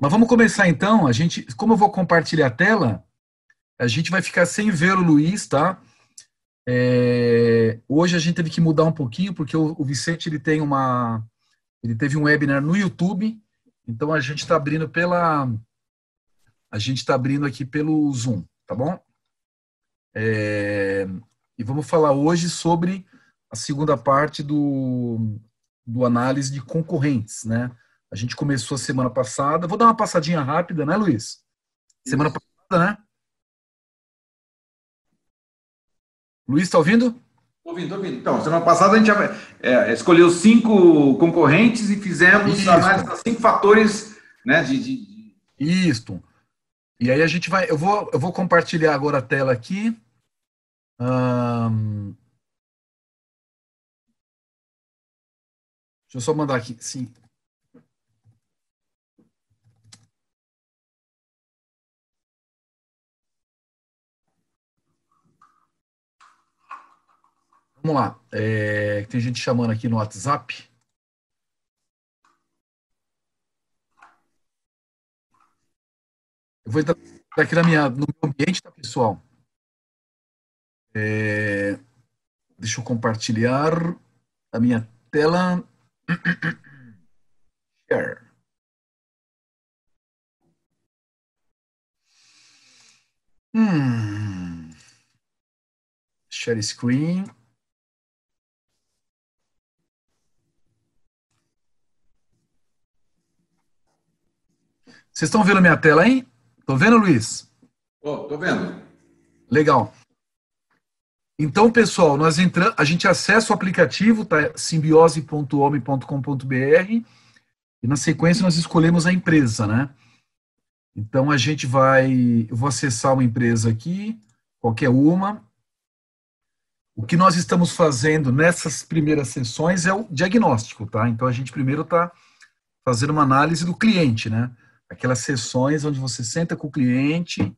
Mas vamos começar então. A gente, como eu vou compartilhar a tela, a gente vai ficar sem ver o Luiz, tá? É, hoje a gente teve que mudar um pouquinho porque o, o, Vicente ele tem uma, ele teve um webinar no YouTube, então a gente está abrindo pela, a gente está abrindo aqui pelo Zoom, tá bom? É, e vamos falar hoje sobre a segunda parte do, do análise de concorrentes, né? A gente começou a semana passada. Vou dar uma passadinha rápida, né, Luiz? Semana passada, né? Luiz, está ouvindo? Ouvindo, ouvindo. Então, semana passada a gente é, escolheu cinco concorrentes e fizemos Isso. análise dos cinco fatores né, de, de... Isso. E aí a gente vai. Eu vou, eu vou compartilhar agora a tela aqui. Deixa eu só mandar aqui. Sim. Vamos lá. É, tem gente chamando aqui no WhatsApp. Eu vou entrar aqui na minha, no meu ambiente, tá, pessoal? É, deixa eu compartilhar a minha tela. Share. Hum. Share screen. Vocês estão vendo minha tela aí? Estão vendo, Luiz? Estou oh, vendo. Legal. Então, pessoal, nós entramos, a gente acessa o aplicativo, tá? simbiose.home.com.br e na sequência nós escolhemos a empresa, né? Então a gente vai, eu vou acessar uma empresa aqui, qualquer uma. O que nós estamos fazendo nessas primeiras sessões é o diagnóstico, tá? Então a gente primeiro está fazendo uma análise do cliente, né? Aquelas sessões onde você senta com o cliente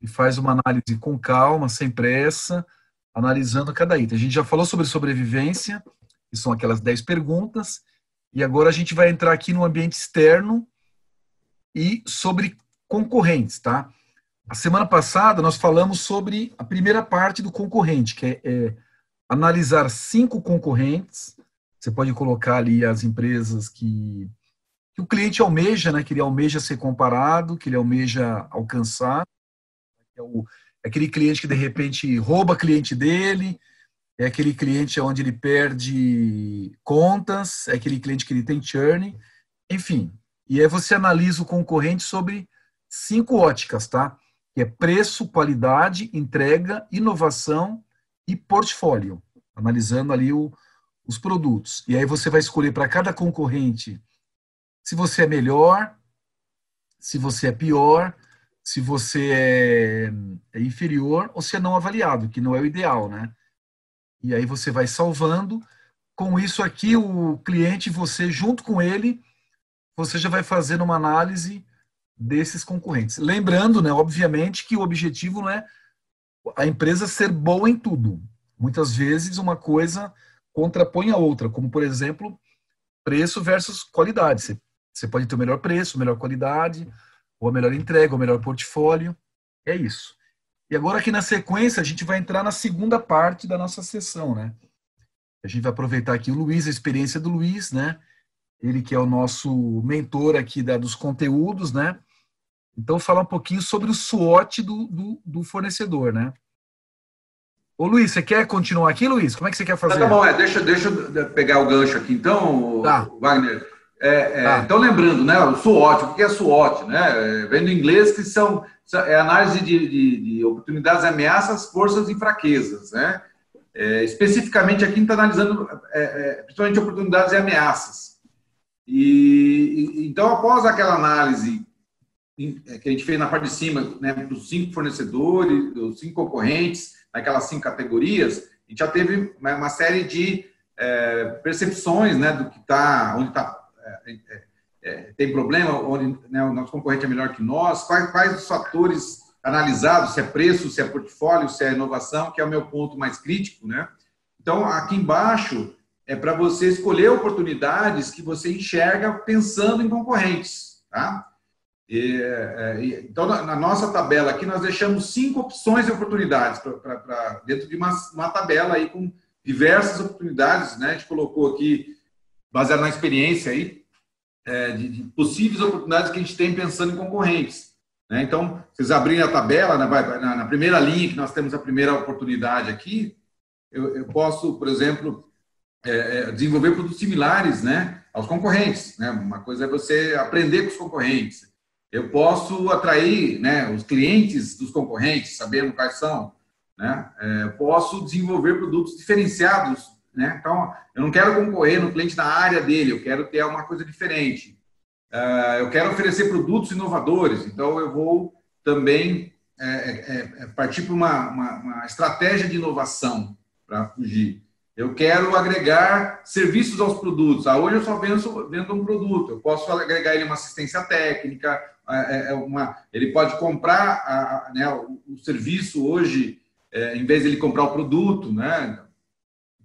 e faz uma análise com calma, sem pressa, analisando cada item. A gente já falou sobre sobrevivência, que são aquelas 10 perguntas, e agora a gente vai entrar aqui no ambiente externo e sobre concorrentes, tá? A semana passada nós falamos sobre a primeira parte do concorrente, que é, é analisar cinco concorrentes. Você pode colocar ali as empresas que que o cliente almeja, né, que ele almeja ser comparado, que ele almeja alcançar. É, o, é aquele cliente que de repente rouba cliente dele, é aquele cliente onde ele perde contas, é aquele cliente que ele tem churn, enfim. E aí você analisa o concorrente sobre cinco óticas, tá? Que é preço, qualidade, entrega, inovação e portfólio, analisando ali o, os produtos. E aí você vai escolher para cada concorrente se você é melhor, se você é pior, se você é, é inferior ou se é não avaliado, que não é o ideal, né? E aí você vai salvando. Com isso aqui, o cliente, você junto com ele, você já vai fazendo uma análise desses concorrentes. Lembrando, né, obviamente, que o objetivo não é a empresa ser boa em tudo. Muitas vezes uma coisa contrapõe a outra, como por exemplo, preço versus qualidade. Você você pode ter o melhor preço, melhor qualidade, ou a melhor entrega, o melhor portfólio. É isso. E agora aqui na sequência a gente vai entrar na segunda parte da nossa sessão, né? A gente vai aproveitar aqui o Luiz, a experiência do Luiz, né? Ele que é o nosso mentor aqui da, dos conteúdos, né? Então, falar um pouquinho sobre o SWOT do, do, do, fornecedor, né? Ô, Luiz, você quer continuar aqui, Luiz? Como é que você quer fazer? Tá, tá bom, é, deixa, deixa eu pegar o gancho aqui, então, tá. Wagner. É, é, ah. Então, lembrando, né, o SWOT, o que é SWOT? Né? É, vem do inglês que são, é análise de, de, de oportunidades, ameaças, forças e fraquezas. Né? É, especificamente aqui a gente está analisando é, é, principalmente oportunidades e ameaças. E, e, então, após aquela análise que a gente fez na parte de cima, né, dos cinco fornecedores, dos cinco concorrentes, naquelas cinco categorias, a gente já teve uma série de percepções né, do que está, onde está é, é, tem problema, onde né, o nosso concorrente é melhor que nós, quais, quais os fatores analisados, se é preço, se é portfólio, se é inovação, que é o meu ponto mais crítico, né? Então, aqui embaixo é para você escolher oportunidades que você enxerga pensando em concorrentes, tá? E, é, então, na, na, nossa tabela aqui, nós deixamos cinco opções de oportunidades pra, pra, pra dentro de uma, uma, tabela aí com diversas oportunidades. Né? A gente colocou aqui, baseado na experiência aí, é, de, de, possíveis oportunidades que a gente tem pensando em concorrentes. Né? Então, vocês abrirem a tabela, né, na, na, primeira linha que nós temos a primeira oportunidade aqui, eu, eu posso, por exemplo, é, é, desenvolver produtos similares né, aos concorrentes. Né? Uma coisa é você aprender com os concorrentes. Eu posso atrair né, os clientes dos concorrentes, sabendo quais são. Né? É, posso desenvolver produtos diferenciados. Né? Então, eu não quero concorrer no cliente na área dele, eu quero ter uma coisa diferente. Uh, eu quero oferecer produtos inovadores, então eu vou também é, é, é partir para uma, uma, uma, estratégia de inovação para fugir. Eu quero agregar serviços aos produtos. Ah, hoje eu só vendo, vendo um produto. Eu posso agregar ele uma assistência técnica. Uma, ele pode comprar a, né, o, o, serviço hoje, é, em vez de ele comprar o produto, né?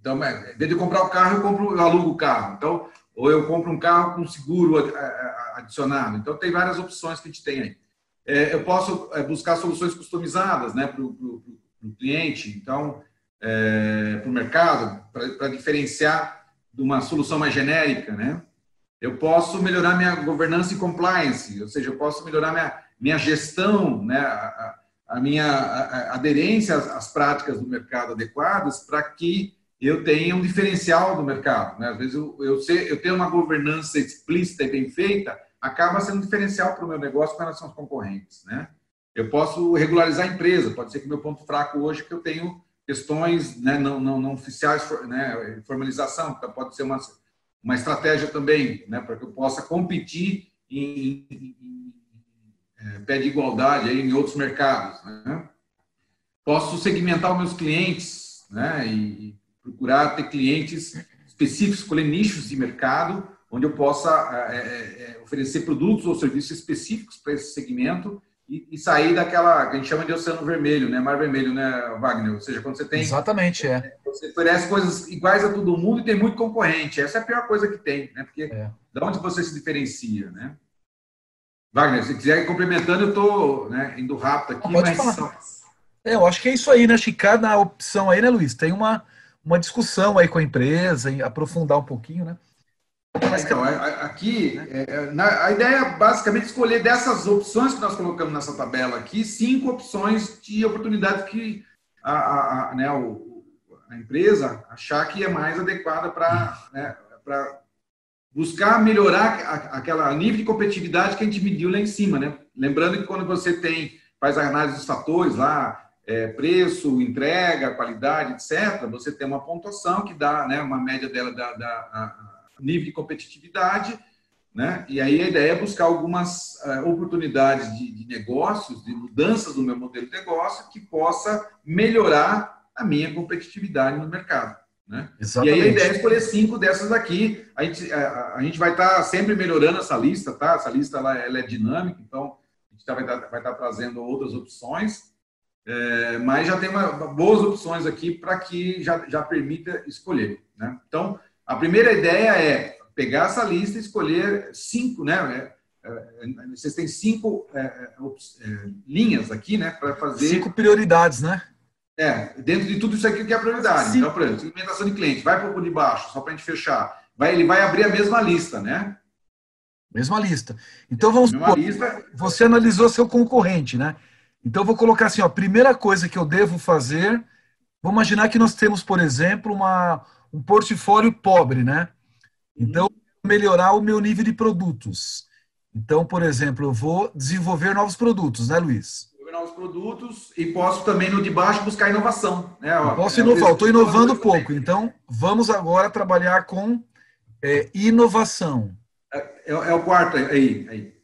Então, em vez de comprar o carro, eu compro, eu alugo o carro. Então, ou eu compro um carro com seguro adicionado. Então, tem várias opções que a gente tem aí. É, eu posso é, buscar soluções customizadas, né, para o cliente. Então, é, para o mercado, para diferenciar de uma solução mais genérica, né? Eu posso melhorar minha governança e compliance, ou seja, eu posso melhorar minha, minha gestão, né? a, a minha aderência às, práticas do mercado adequadas para que eu tenha um diferencial do mercado. Né? Às vezes eu, eu, sei, eu tenho uma governança explícita e bem feita, acaba sendo um diferencial para o meu negócio com relação aos concorrentes. Né? Eu posso regularizar a empresa, pode ser que meu ponto fraco hoje é que eu tenho questões né, não, não, não oficiais, né, formalização, então pode ser uma, uma estratégia também, né, para que eu possa competir em, em, em é, pé de igualdade aí em outros mercados. Né? Posso segmentar os meus clientes né, e procurar ter clientes específicos, escolher nichos de mercado onde eu possa é, é, é oferecer produtos ou serviços específicos para esse segmento e, e, sair daquela que a gente chama de oceano vermelho, né? Mar vermelho, né, Wagner? Ou seja, quando você tem. Exatamente, é. Você oferece coisas iguais a todo mundo e tem muito concorrente. Essa é a pior coisa que tem, né? Porque é. de onde você se diferencia, né? Wagner, se quiser ir complementando, eu estou né, indo rápido aqui, Pode mas. Falar. É, eu acho que é isso aí, né? Acho que cada opção aí, né, Luiz? Tem uma, uma discussão aí com a empresa, aprofundar um pouquinho, né? Então, aqui, é, é a ideia é basicamente escolher dessas opções que nós colocamos nessa tabela aqui, cinco opções de oportunidades que a, a, a, né, a empresa achar que é mais adequada para né, buscar melhorar aquela nível de competitividade que a gente mediu lá em cima. Né? Lembrando que quando você tem, faz a análise dos fatores lá, é, preço, entrega, qualidade, etc., você tem uma pontuação que dá né, uma média dela da, da nível de competitividade, né? E aí a ideia é buscar algumas uh, oportunidades de, de, negócios, de mudanças no meu modelo de negócio que possa melhorar a minha competitividade no mercado. Né? E aí a ideia é escolher cinco dessas aqui. A gente, a, a gente vai estar tá sempre melhorando essa lista, tá? Essa lista ela, ela é dinâmica, então a gente tá, vai estar tá, vai tá trazendo outras opções. É, mas já tem uma, boas opções aqui para que já, já permita escolher. Né? Então, a primeira ideia é pegar essa lista e escolher cinco, né? É, é, vocês têm cinco é, é, linhas aqui, né, para fazer. Cinco prioridades, né? É, dentro de tudo isso aqui que é a prioridade. Sim. Então, por exemplo, segmentação de cliente, vai para o de baixo, só para a gente fechar. Vai, ele vai abrir a mesma lista, né? Mesma lista. Então vamos supor, lista... você analisou seu concorrente, né? Então vou colocar assim, ó, primeira coisa que eu devo fazer, vamos imaginar que nós temos, por exemplo, uma um portfólio pobre, né? Então, melhorar o meu nível de produtos. Então, por exemplo, eu vou desenvolver novos produtos, né, Luiz? Desenvolver novos produtos e posso também no de baixo buscar inovação. Né? Eu posso é, inovar, estou inovando pouco. Então, vamos agora trabalhar com é, inovação. É, é, é, o quarto aí, aí.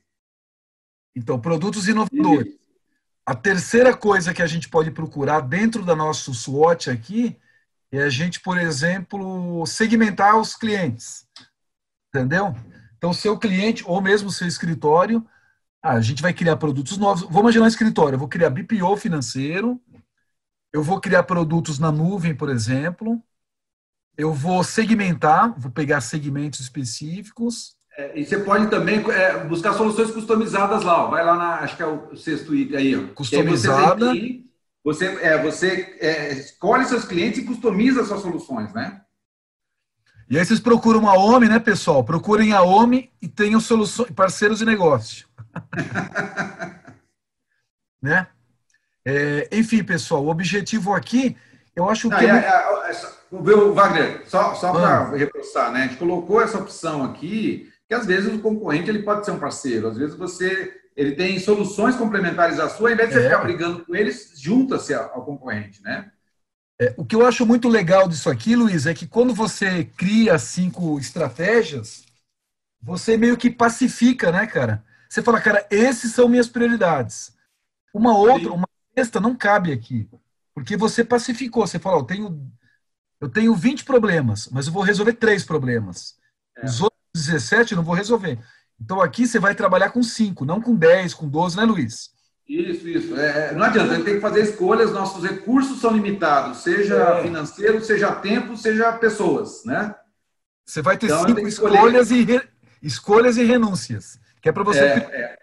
Então, produtos inovadores. A terceira coisa que a gente pode procurar dentro da nosso SWOT aqui é a gente, por exemplo, segmentar os clientes. Entendeu? Então, seu cliente, ou mesmo seu escritório, ah, a gente vai criar produtos novos. Vamos imaginar um escritório, eu vou criar BPO financeiro, eu vou criar produtos na nuvem, por exemplo, eu vou segmentar, vou pegar segmentos específicos. É, e você pode também é, buscar soluções customizadas lá. Ó. Vai lá na, acho que é o sexto item aí. Ó. Customizada. Você, é, você é, escolhe seus clientes e customiza suas soluções, né? E aí vocês procuram a OMI, né, pessoal? Procurem a OMI e tenham soluções, parceiros de negócio. né? É, enfim, pessoal, o objetivo aqui, eu acho que. Não, é, é, é, viu, Wagner, só, só para ah. reforçar, né? A gente colocou essa opção aqui, que às vezes o concorrente ele pode ser um parceiro, às vezes você ele tem soluções complementares à sua, ao invés de você é. ficar brigando com eles, junta-se ao concorrente, né? É, o que eu acho muito legal disso aqui, Luiz, é que quando você cria cinco estratégias, você meio que pacifica, né, cara? Você fala, cara, esses são minhas prioridades. Uma outra, Sim. uma sexta não cabe aqui. Porque você pacificou. Você fala, eu tenho, eu tenho 20 problemas, mas eu vou resolver três problemas. É. Os outros 17 eu não vou resolver. Então aqui você vai trabalhar com 5, não com 10, com 12, né, Luiz? Isso, isso. É, não adianta, a gente tem que fazer escolhas, nossos recursos são limitados, seja é. financeiro, seja tempo, seja pessoas, né? Você vai ter então, cinco escolhas e, re... escolhas e renúncias, que é para você... É,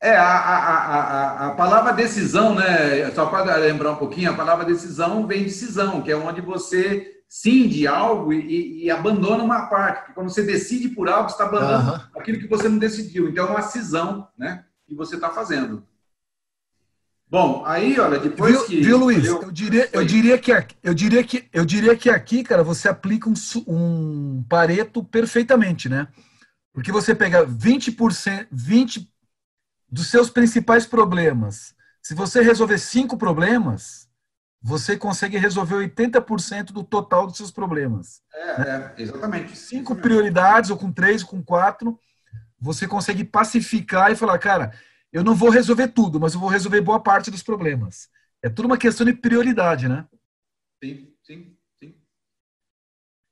é. é a, a, a, a, palavra decisão, né? Só para lembrar um pouquinho, a palavra decisão vem decisão, que é onde você cinde algo e, e, abandona uma parte. Porque quando você decide por algo, você está abandonando uhum. aquilo que você não decidiu. Então, é uma cisão, né? que você está fazendo. Bom, aí, olha, depois viu, que. Viu, Luiz? Eu diria, eu, diria que, eu, diria que, eu diria que aqui, cara, você aplica um, um pareto perfeitamente, né? Porque você pega 20%, 20% dos seus principais problemas. Se você resolver cinco problemas, você consegue resolver 80% do total dos seus problemas. É, né? é exatamente. Cinco prioridades, ou com três, ou com quatro, você consegue pacificar e falar, cara, eu não vou resolver tudo, mas eu vou resolver boa parte dos problemas. É tudo uma questão de prioridade, né? Sim, sim, sim.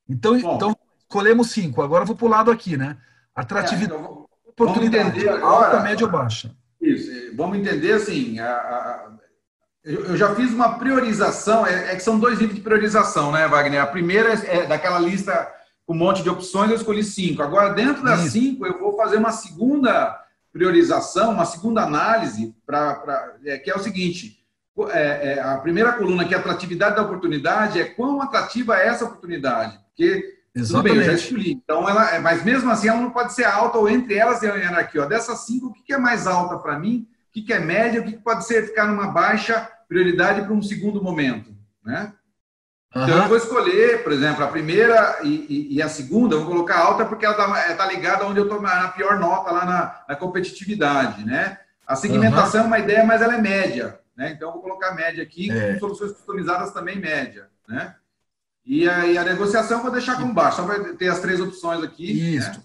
Então, então escolhemos cinco. Agora eu vou para o lado aqui, né? Atratividade, é, então, oportunidade, alta, média ou baixa. Isso. Vamos entender assim. A, a, eu, já fiz uma priorização. É, é, que são dois níveis de priorização, né, Wagner? A primeira é, é daquela lista com um monte de opções, eu escolhi cinco. Agora, dentro das Isso. cinco, eu vou fazer uma segunda priorização, uma segunda análise, pra, pra é, que é o seguinte: é, é, a primeira coluna, que é a atratividade da oportunidade, é quão atrativa é essa oportunidade. Porque, Exatamente. bem, eu já escolhi. Então, ela, é, mas mesmo assim, ela não pode ser alta, ou entre elas, era aqui, ó, dessas cinco, o que é mais alta para mim, o que é média, o que pode ser ficar numa baixa prioridade para um segundo momento, né? Então eu vou escolher, por exemplo, a primeira e, e, e a segunda, vou colocar alta porque ela está tá ligada onde eu estou na pior nota lá na, na competitividade, né? A segmentação uhum. é uma ideia, mas ela é média, né? Então eu vou colocar média aqui, é. com soluções customizadas também média, né? E a, e a negociação eu vou deixar como baixo, só vai ter as três opções aqui. Isso. Né?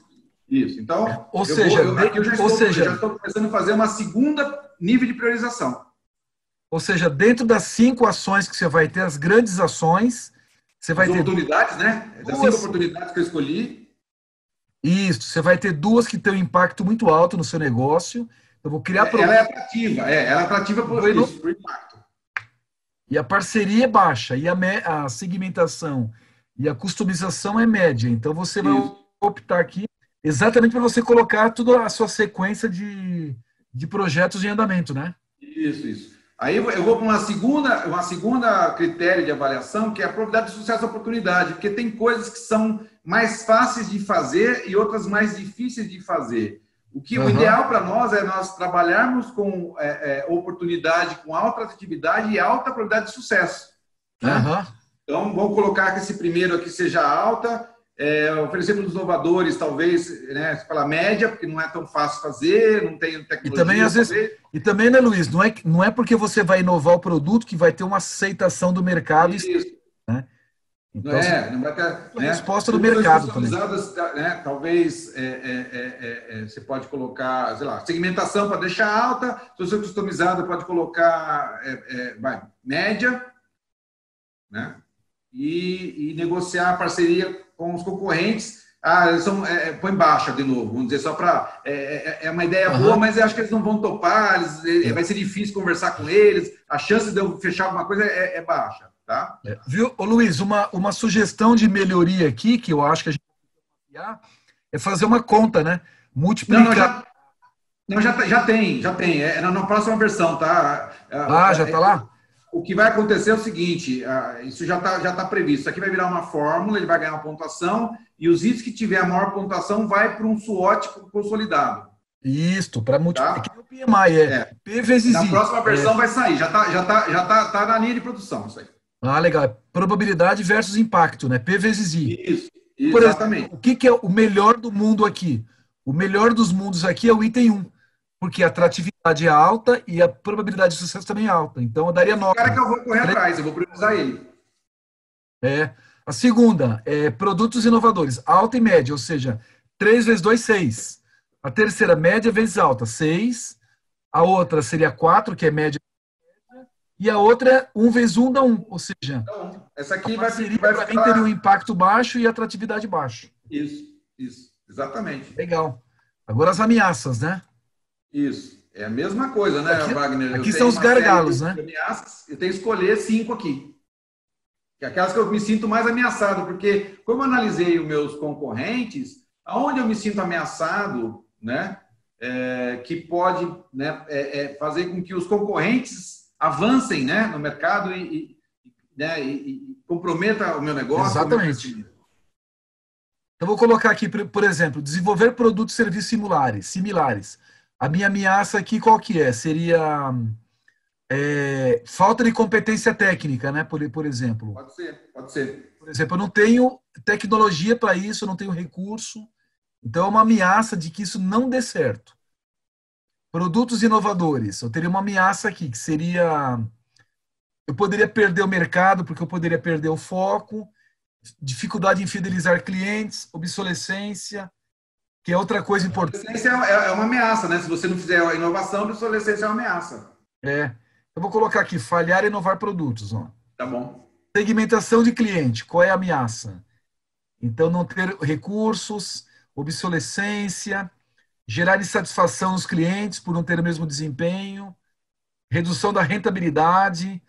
Isso. Então, é, ou seja, vou, eu, eu já estou, seja, já estou começando a fazer uma segunda nível de priorização. Ou seja, dentro das cinco ações que você vai ter, as grandes ações, você vai as ter. Oportunidades, né? Das duas... cinco oportunidades que eu escolhi. Isso, você vai ter duas que têm um impacto muito alto no seu negócio. Eu vou criar. É, ela é atrativa, é, ela é atrativa por, isso, por impacto. E a parceria é baixa, e a, me... a segmentação e a customização é média. Então você vai isso. optar aqui exatamente para você colocar toda a sua sequência de, de projetos em andamento, né? Isso, isso. Aí eu vou para uma segunda, uma segunda critério de avaliação, que é a probabilidade de sucesso e oportunidade, porque tem coisas que são mais fáceis de fazer e outras mais difíceis de fazer. O que uhum. o ideal para nós é nós trabalharmos com é, é, oportunidade, com alta atividade e alta probabilidade de sucesso. Né? Uhum. Então, vamos colocar que esse primeiro aqui seja alta, é, oferecer para os inovadores, talvez, né, pela média, porque não é tão fácil fazer, não tem tecnologia. E também, às vezes, e também, né, Luiz, não é, não é porque você vai inovar o produto que vai ter uma aceitação do mercado. Isso. Né? Então, não é, não vai ter. Né, resposta do mercado também. Né, talvez é, é, é, é, você pode colocar, sei lá, segmentação para deixar alta, solução customizada pode colocar vai, média, né? E, e negociar a parceria com os concorrentes, ah, são, é, é, põe baixa de novo, vamos dizer, só para. É, é, é, uma ideia uhum. boa, mas eu acho que eles não vão topar, eles, é. vai ser difícil conversar com eles, a chance de eu fechar alguma coisa é, é baixa. Tá? Viu, Ô, Luiz, uma, uma sugestão de melhoria aqui, que eu acho que a gente vai é fazer uma conta, né? Multiplicar. Não, não, já, não, já, já tem, já tem. É na, na próxima versão, tá? Ah, já está lá? O que vai acontecer é o seguinte: isso já está já tá previsto. Isso aqui vai virar uma fórmula, ele vai ganhar uma pontuação, e os itens que tiver a maior pontuação vai para um SWOT consolidado. Isso, para multiplicar. Tá? É o PMI, é, é, P vezes Na I. próxima versão é. vai sair, já está já tá, já tá, tá na linha de produção isso aí. Ah, legal. Probabilidade versus impacto, né? P vezes I. Isso, exatamente. Exemplo, o que, que é o melhor do mundo aqui? O melhor dos mundos aqui é o item 1, porque a atratividade é alta e a probabilidade de sucesso também é alta. Então eu daria 9. cara que eu vou correr atrás, eu vou priorizar ele. É. A segunda é produtos inovadores, alta e média, ou seja, 3 vezes 2, 6. A terceira, média vezes alta, 6. A outra seria 4, que é média. E a outra é 1 vezes 1 dá 1. Ou seja, então, essa aqui vai, vai para mim teria um impacto baixo e atratividade baixo. Isso, isso. Exatamente. Legal. Agora as ameaças, né? Isso. É a mesma coisa, né, aqui, Wagner? Aqui são os gargalos, né? Ameaças, eu tenho que escolher cinco aqui. Que é aquelas que eu me sinto mais ameaçado, porque como eu analisei os meus concorrentes, aonde eu me sinto ameaçado, né? É, que pode né, é, é, fazer com que os concorrentes avancem né, no mercado e, e, né, e, e comprometa o meu negócio. Exatamente. Eu vou colocar aqui, por exemplo, desenvolver produtos e serviços similares. similares. A minha ameaça aqui qual que é? Seria é, falta de competência técnica, né? Por, por exemplo. Pode ser, pode ser. Por exemplo, eu não tenho tecnologia para isso, eu não tenho recurso. Então é uma ameaça de que isso não dê certo. Produtos inovadores. Eu teria uma ameaça aqui, que seria eu poderia perder o mercado porque eu poderia perder o foco dificuldade em fidelizar clientes, obsolescência, que é outra coisa importante. Obsolescência é, é uma ameaça, né? Se você não fizer a inovação, a obsolescência é uma ameaça. É. Eu vou colocar aqui, falhar e inovar produtos. Ó. Tá bom. Segmentação de cliente, qual é a ameaça? Então, não ter recursos, obsolescência, gerar insatisfação nos clientes por não ter o mesmo desempenho, redução da rentabilidade,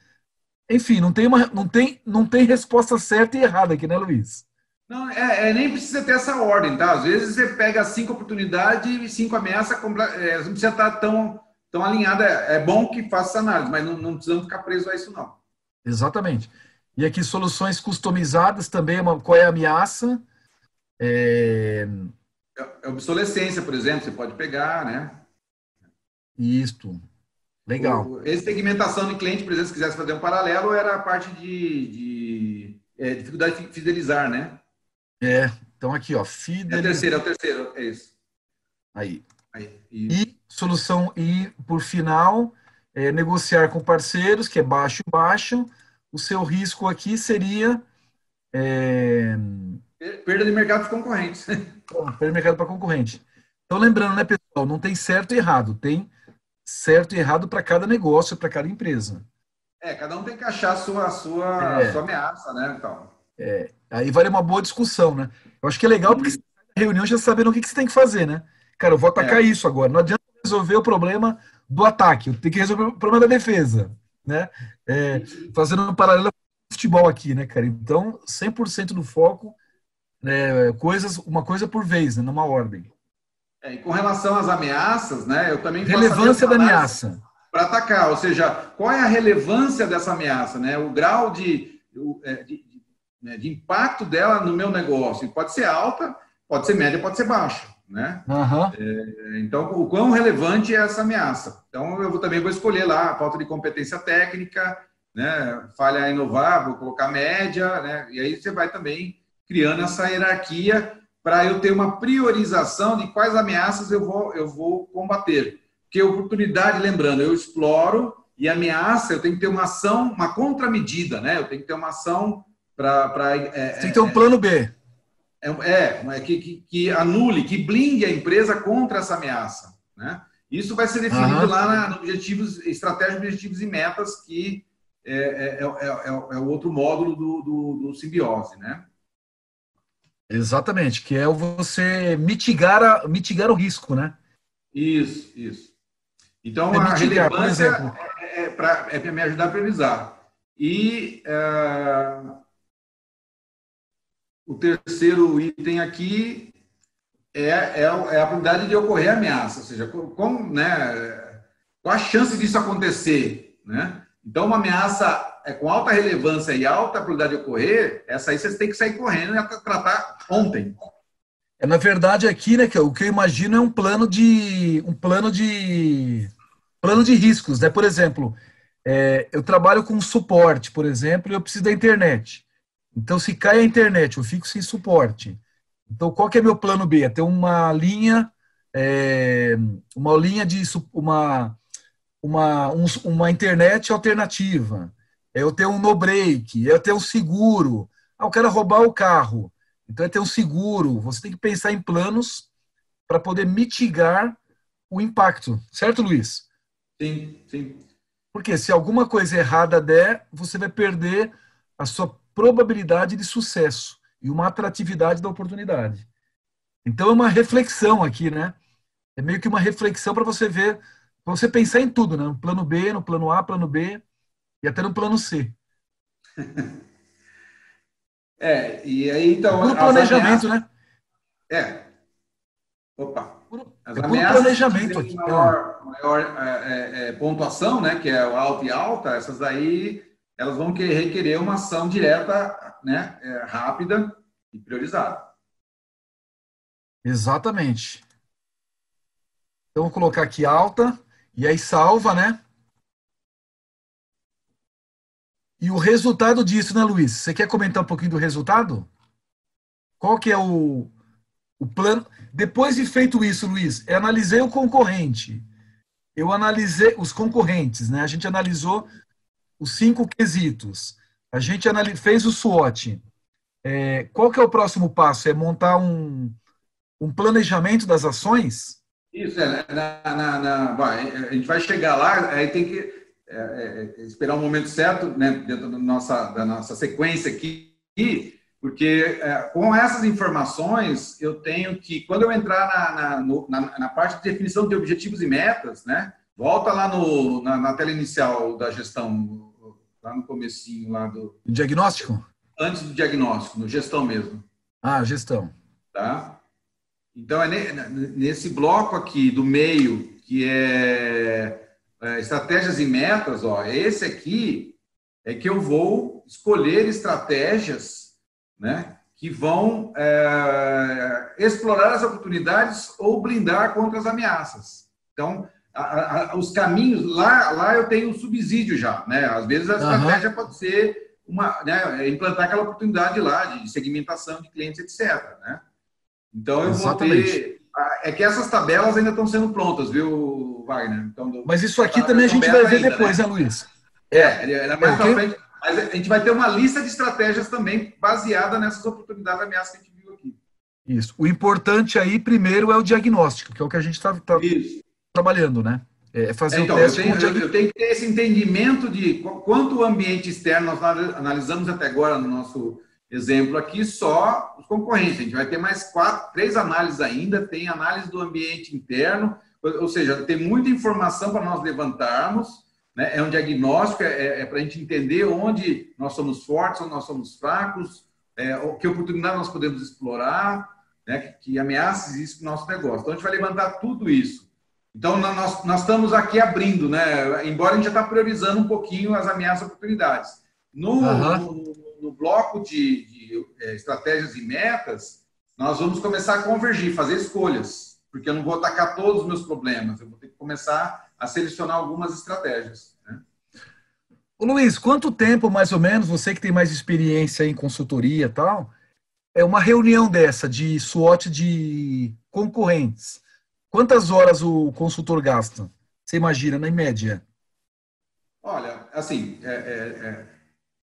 enfim, não tem, uma, não, tem, não tem resposta certa e errada aqui, né, Luiz? Não, é, é, nem precisa ter essa ordem, tá? Às vezes você pega cinco oportunidades e cinco ameaças, é, não precisa estar tão, tão alinhada. É, bom que faça essa análise, mas não, não precisamos ficar preso a isso, não. Exatamente. E aqui, soluções customizadas também, uma, qual é a ameaça? É... é, é obsolescência, por exemplo, você pode pegar, né? Isto. Legal. esse segmentação de cliente, por exemplo, se quisesse fazer um paralelo, era a parte de, de é, dificuldade de fidelizar, né? É, então aqui, ó, fidelizar. É o terceiro, é o terceiro, é isso. Aí. Aí e solução, e por final, é, negociar com parceiros, que é baixo e baixo. O seu risco aqui seria. É... Perda de mercado para concorrentes. Perda de mercado para concorrente. Então, lembrando, né, pessoal, não tem certo e errado, tem certo e errado para cada negócio, para cada empresa. É, cada um tem que achar a sua, a sua, é. a sua ameaça, né? Então. É, aí vale uma boa discussão, né? Eu acho que é legal porque você na reunião já sabendo o que, que você tem que fazer, né? Cara, eu vou atacar é. isso agora. Não adianta resolver o problema do ataque, eu tenho que resolver o problema da defesa, né? É, fazendo um paralelo com futebol aqui, né, cara? Então, 100% do foco, né, coisas, uma coisa por vez, né, numa ordem. É, e com relação às ameaças, né, eu também relevância da ameaça para atacar, ou seja, qual é a relevância dessa ameaça, né? O grau de, é, de, né, de impacto dela no meu negócio pode ser alta, pode ser média, pode ser baixa, né? Uhum. É, então, o quão relevante é essa ameaça? Então, eu vou, também vou escolher lá a falta de competência técnica, né? Falha a inovar, vou colocar média, né? E aí você vai também criando essa hierarquia para eu ter uma priorização de quais ameaças eu vou, eu vou combater. Porque oportunidade, lembrando, eu exploro e ameaça, eu tenho que ter uma ação, uma contramedida, né? Eu tenho que ter uma ação para. É, Tem que ter um plano B. É, é, é que, que, que, anule, que blinde a empresa contra essa ameaça. Né? Isso vai ser definido uhum. lá na, no objetivos, estratégia, objetivos e metas, que é, é, é, é o outro módulo do, do, do simbiose, né? Exatamente, que é você mitigar, a, mitigar o risco, né? Isso, isso. Então, é a mitigar, relevância é, é para é me ajudar a previsar. E uh, o terceiro item aqui é, é, é a probabilidade de ocorrer ameaça, ou seja, com, né, qual a chance disso acontecer, né? Então, uma ameaça é, com alta relevância e alta probabilidade de ocorrer, essa aí vocês têm que sair correndo e tratar ontem. É, na verdade, aqui, né, que o que eu imagino é um plano de um plano de plano de riscos, né? Por exemplo, é, eu trabalho com suporte, por exemplo, e eu preciso da internet. Então, se cai a internet, eu fico sem suporte. Então, qual que é meu plano B? É ter uma linha, é, uma linha de uma uma, um, uma internet alternativa, é eu ter um no-break, é eu ter um seguro. Ah, eu quero roubar o carro. Então é ter um seguro. Você tem que pensar em planos para poder mitigar o impacto. Certo, Luiz? Sim, sim. Porque se alguma coisa errada der, você vai perder a sua probabilidade de sucesso e uma atratividade da oportunidade. Então é uma reflexão aqui, né? É meio que uma reflexão para você ver você pensar em tudo, né? No plano B, no plano A, plano B e até no plano C. É, e aí então. Puro planejamento, ameaças... né? É. Opa. As é puro planejamento aqui. Maior, maior é, é, é, pontuação, né? Que é o alto e alta, essas daí elas vão requerer uma ação direta, né? É, rápida e priorizada. Exatamente. Então, vou colocar aqui alta. E aí salva, né? E o resultado disso, né, Luiz? Você quer comentar um pouquinho do resultado? Qual que é o, o plano? Depois de feito isso, Luiz, eu analisei o concorrente. Eu analisei os concorrentes, né? A gente analisou os cinco quesitos. A gente fez o SWOT. É, qual que é o próximo passo? É montar um, um planejamento das ações? Isso, é, na, na, na, a gente vai chegar lá, aí tem que é, é, esperar o um momento certo, né, dentro da nossa, da nossa sequência aqui, porque é, com essas informações eu tenho que, quando eu entrar na, na, parte de definição de objetivos e metas, né, volta lá no, na tela inicial da gestão, lá no comecinho lá do... Diagnóstico? Antes do diagnóstico, no gestão mesmo. Ah, gestão. Tá? Então, é nesse bloco aqui do meio, que é, é estratégias e metas, ó, esse aqui é que eu vou escolher estratégias né, que vão é, explorar as oportunidades ou blindar contra as ameaças. Então, a, a, os caminhos, lá, lá eu tenho um subsídio já. Né? Às vezes a estratégia uhum. pode ser uma, né, implantar aquela oportunidade lá de segmentação de clientes, etc. Né? Então eu Exatamente. vou ter. É que essas tabelas ainda estão sendo prontas, viu, Wagner? Então, mas isso aqui também a gente vai ver ainda, depois, né, né Luiz? É, é, mais frente. Mas a gente vai ter uma lista de estratégias também baseada nessas oportunidades ameaças que a gente viu aqui. Isso. O importante aí, primeiro, é o diagnóstico, que é o que a gente está tá trabalhando, né? É fazer então, o teste. Eu tenho, eu tenho que ter esse entendimento de quanto o ambiente externo nós analisamos até agora no nosso exemplo aqui só os concorrentes. A gente vai ter mais quatro, três análises ainda. Tem análise do ambiente interno, ou seja, tem muita informação para nós levantarmos. Né? É um diagnóstico, é, é, é para a gente entender onde nós somos fortes, onde nós somos fracos, é, que oportunidade nós podemos explorar, né? que, que ameaças existem no nosso negócio. Então, a gente vai levantar tudo isso. Então, nós, nós estamos aqui abrindo, né? embora a gente já está priorizando um pouquinho as ameaças e oportunidades. No, uhum. no no bloco de, de é, estratégias e metas, nós vamos começar a convergir, fazer escolhas, porque eu não vou atacar todos os meus problemas, eu vou ter que começar a selecionar algumas estratégias. Né? Ô Luiz, quanto tempo, mais ou menos, você que tem mais experiência em consultoria e tal, é uma reunião dessa de SWOT de concorrentes? Quantas horas o consultor gasta? Você imagina, na média? Olha, assim, é, é, é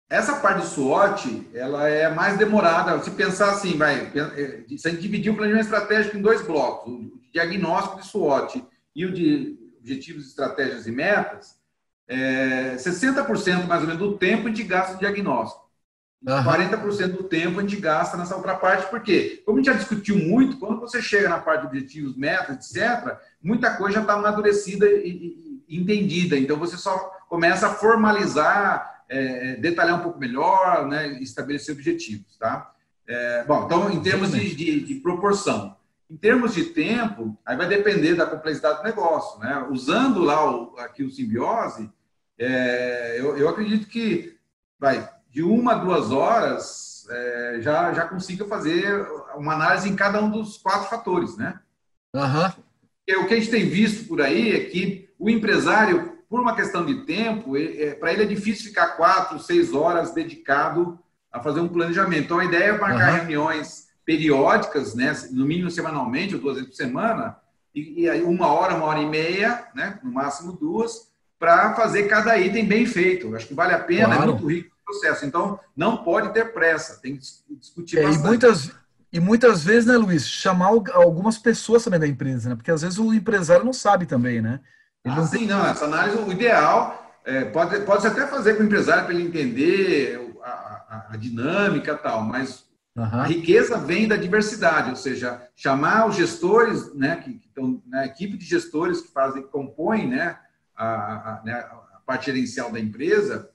essa parte do SWOT, ela é mais demorada. Se pensar assim, vai, é, se a gente dividir o planejamento estratégico em dois blocos, o diagnóstico de SWOT e o de objetivos, estratégias e metas, é, 60% mais ou menos do tempo a gente gasta no diagnóstico. Uhum. 40% do tempo a gente gasta nessa outra parte, porque, como a gente já discutiu muito, quando você chega na parte de objetivos, metas, etc., muita coisa já está amadurecida e, e, entendida. Então, você só começa a formalizar é, detalhar um pouco melhor, né, estabelecer objetivos, tá? É, bom, então, em termos de, de, de, proporção, Em termos de tempo, aí vai depender da complexidade do negócio. Né? Usando lá o, aqui o simbiose, é, eu, eu, acredito que vai de uma a duas horas é, já, já consiga fazer uma análise em cada um dos quatro fatores. Né? Uhum. O que a gente tem visto por aí é que o empresário, por uma questão de tempo, é, para ele é difícil ficar quatro, seis horas dedicado a fazer um planejamento. Então, a ideia é marcar uhum. reuniões periódicas, né, no mínimo semanalmente ou duas vezes por semana, e, e uma hora, uma hora e meia, né, no máximo duas, para fazer cada item bem feito. Acho que vale a pena, é claro. é muito rico processo. Então, não pode ter pressa, tem que discutir é, bastante. E muitas, e muitas vezes, né, Luiz, chamar algumas pessoas também da empresa, né? Porque às vezes o empresário não sabe também, né? Ele ah, não sim, tem... não. Essa análise, o ideal, é, pode, pode até fazer com o empresário para ele entender a, a, a dinâmica tal, mas Uhum. A riqueza vem da diversidade, ou seja, chamar os gestores, né, que, que estão na né, equipe de gestores que fazem, que compõem, né, a, a, né, a parte gerencial da empresa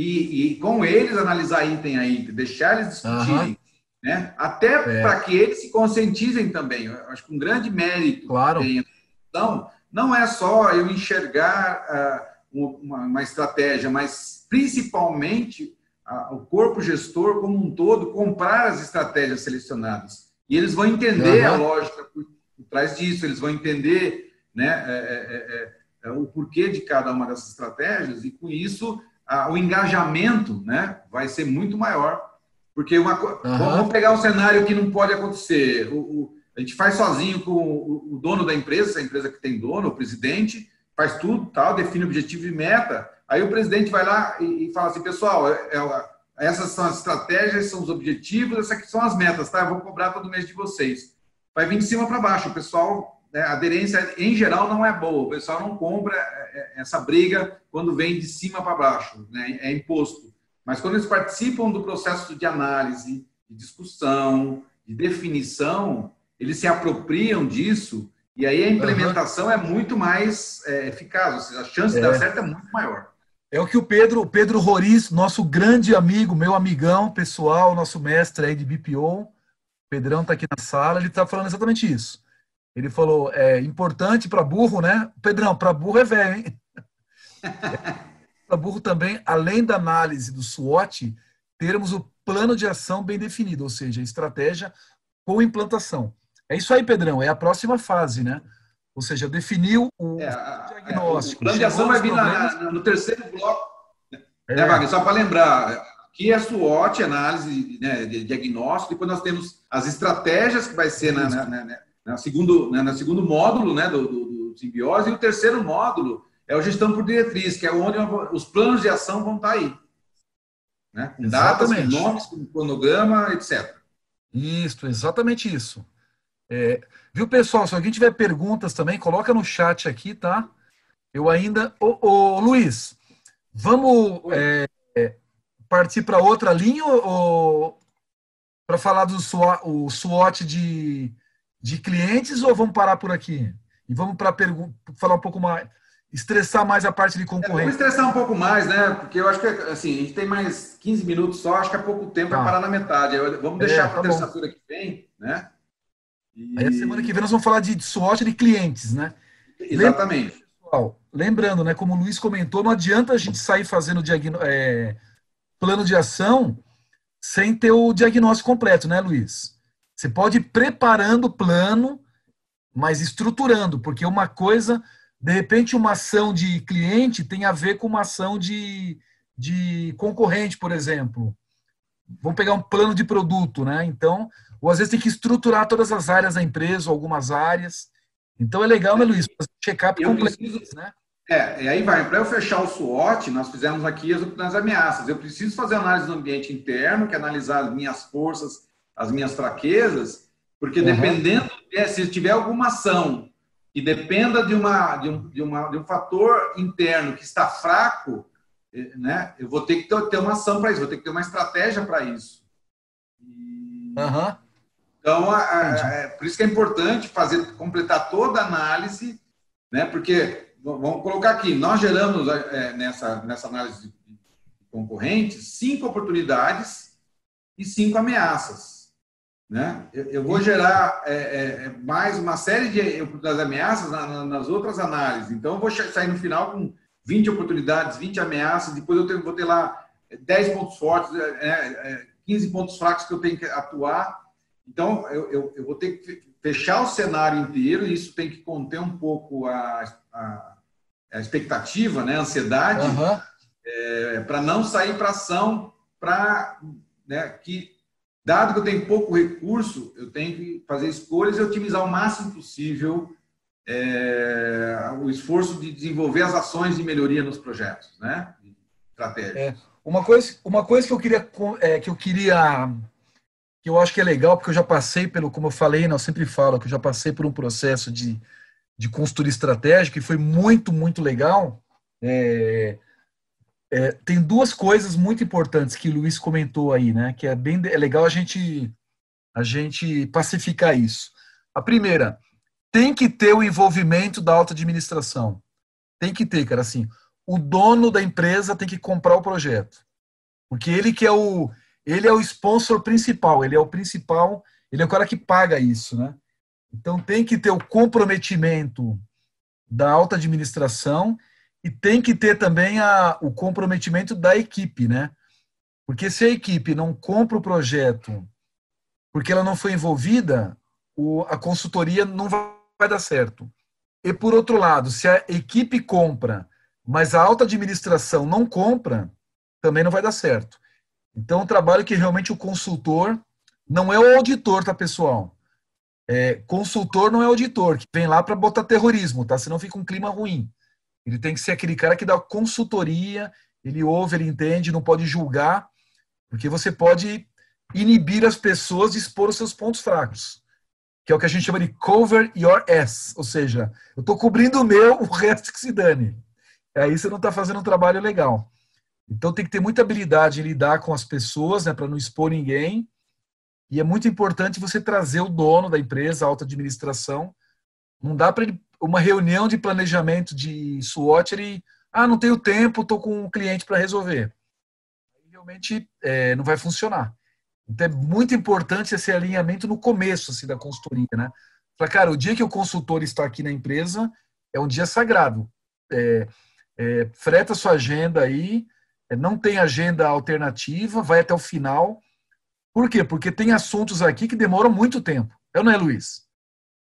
e, e, com eles analisar item a item, deixar eles discutirem, uhum. né, até é. para que eles se conscientizem também. Eu acho que um grande mérito claro. tem então, não é só eu enxergar uh, uma, uma estratégia, mas principalmente a, o corpo gestor como um todo comprar as estratégias selecionadas. E eles vão entender uhum. a lógica por, por, trás disso, eles vão entender né, é é, é, é, o porquê de cada uma dessas estratégias, e com isso a, o engajamento né, vai ser muito maior. Porque uma, uhum. vamos pegar um cenário que não pode acontecer. O, o, a gente faz sozinho com o, o dono da empresa, a empresa que tem dono, o presidente, faz tudo, tal, define objetivo e meta, Aí o presidente vai lá e, e fala assim, pessoal, é, é, essas são as estratégias, são os objetivos, essas aqui são as metas, tá? Eu vou cobrar todo mês de vocês. Vai vir de cima para baixo. O pessoal, né, a aderência em geral não é boa. O pessoal não compra é, é, essa briga quando vem de cima para baixo, né? É imposto. Mas quando eles participam do processo de análise, de discussão, de definição, eles se apropriam disso e aí a implementação uhum. é muito mais é, eficaz, ou seja, a chance de dar certo é muito maior. É o que o Pedro, o Pedro Roriz, nosso grande amigo, meu amigão pessoal, nosso mestre aí de BPO, o Pedrão está aqui na sala, ele está falando exatamente isso. Ele falou, é importante para burro, né? Pedrão, para burro é velho, hein? para burro também, além da análise do SWOT, termos o plano de ação bem definido, ou seja, estratégia com implantação. É isso aí, Pedrão, é a próxima fase, né? Ou seja, definiu o é, diagnóstico. o plano de ação vai vir na, no terceiro bloco. É. Né, Wagner? Só para lembrar, que é SWOT, análise né, de diagnóstico, depois nós temos as estratégias, que vai ser na, na, na, na segundo, na, segundo módulo né, do, do, do, simbiose, e o terceiro módulo é o gestão por diretriz, que é onde os planos de ação vão estar aí. Né? Com datas, com nomes, com cronograma, etc. Isso, exatamente isso. É, viu, pessoal? Se alguém tiver perguntas também, coloca no chat aqui, tá? Eu ainda. Ô, ô Luiz, vamos é, partir para outra linha ou para falar do SWOT de, de clientes ou vamos parar por aqui? E vamos para falar um pouco mais, estressar mais a parte de concorrência. É, vamos estressar um pouco mais, né? Porque eu acho que assim, a gente tem mais 15 minutos só, acho que é pouco tempo, vai ah. parar na metade. Vamos deixar é, para tá terça-feira que vem, né? E... Aí a semana que vem nós vamos falar de SWOT de clientes, né? Exatamente. Pessoal, lembrando, né, como o Luiz comentou, não adianta a gente sair fazendo é, plano de ação sem ter o diagnóstico completo, né, Luiz? Você pode ir preparando o plano, mas estruturando, porque uma coisa, de repente, uma ação de cliente tem a ver com uma ação de, de concorrente, por exemplo. Vamos pegar um plano de produto, né? Então, ou às vezes tem que estruturar todas as áreas da empresa, algumas áreas. Então é legal, né, Luiz? Check-up completo, né? É, e aí vai, para eu fechar o SWOT, nós fizemos aqui as, as ameaças. Eu preciso fazer análise do ambiente interno, que é analisar as minhas forças, as minhas fraquezas, porque uhum. dependendo, é, se tiver alguma ação que dependa de, uma, de, um, de, uma, de um fator interno que está fraco, eh, né, eu vou ter que ter uma ação para isso, vou ter que ter uma estratégia para isso. Uhum. Então, a, a, é, por isso que é importante fazer, completar toda a análise, né? Porque, vamos colocar aqui, nós geramos é, nessa, nessa análise de concorrentes cinco oportunidades e cinco ameaças. Né? Eu, eu vou gerar é, é, é mais uma série de oportunidades ameaças na, na, nas outras análises. Então, eu vou sair no final com 20 oportunidades, 20 ameaças, depois eu tenho, vou ter lá 10 pontos fortes, é, 15 é, pontos fracos que eu tenho que atuar. Então, eu, eu, eu, vou ter que fechar o cenário inteiro, e isso tem que conter um pouco a, a, a expectativa, né, a ansiedade, uhum. é, para não sair para ação, para né, que, dado que eu tenho pouco recurso, eu tenho que fazer escolhas e otimizar o máximo possível é, o esforço de desenvolver as ações de melhoria nos projetos, né? Estratégia. É, uma coisa, uma coisa que eu queria, é, que eu queria, que eu acho que é legal, porque eu já passei pelo, como eu falei, não, né, eu sempre falo que eu já passei por um processo de, de consultoria estratégica e foi muito, muito legal. É, é, tem duas coisas muito importantes que o Luiz comentou aí, né? Que é bem é legal a gente a gente pacificar isso. A primeira, tem que ter o envolvimento da alta administração. Tem que ter, cara, assim, o dono da empresa tem que comprar o projeto. Porque ele que é o ele é o sponsor principal, ele é o principal, ele é o cara que paga isso, né? Então tem que ter o comprometimento da alta administração e tem que ter também a, o comprometimento da equipe, né? Porque se a equipe não compra o projeto porque ela não foi envolvida, o, a consultoria não vai vai dar certo. E por outro lado, se a equipe compra, mas a alta administração não compra, também não vai dar certo. Então, é um trabalho que realmente o consultor não é o auditor, tá, pessoal? É, consultor não é auditor, que vem lá para botar terrorismo, tá? Senão fica um clima ruim. Ele tem que ser aquele cara que dá consultoria, ele ouve, ele entende, não pode julgar, porque você pode inibir as pessoas de expor os seus pontos fracos que é o que a gente chama de cover your ass, ou seja, eu estou cobrindo o meu, o resto que se dane. Aí você não está fazendo um trabalho legal. Então tem que ter muita habilidade em lidar com as pessoas, né, para não expor ninguém. E é muito importante você trazer o dono da empresa, a alta administração. Não dá para uma reunião de planejamento de SWOT, ele, ah, não tenho tempo, estou com um cliente para resolver. Realmente é, não vai funcionar. Então é muito importante esse alinhamento no começo assim, da consultoria, né? Para cara, o dia que o consultor está aqui na empresa é um dia sagrado. É, é, freta sua agenda aí, é, não tem agenda alternativa, vai até o final. Por quê? Porque tem assuntos aqui que demoram muito tempo. Ou não é, Luiz?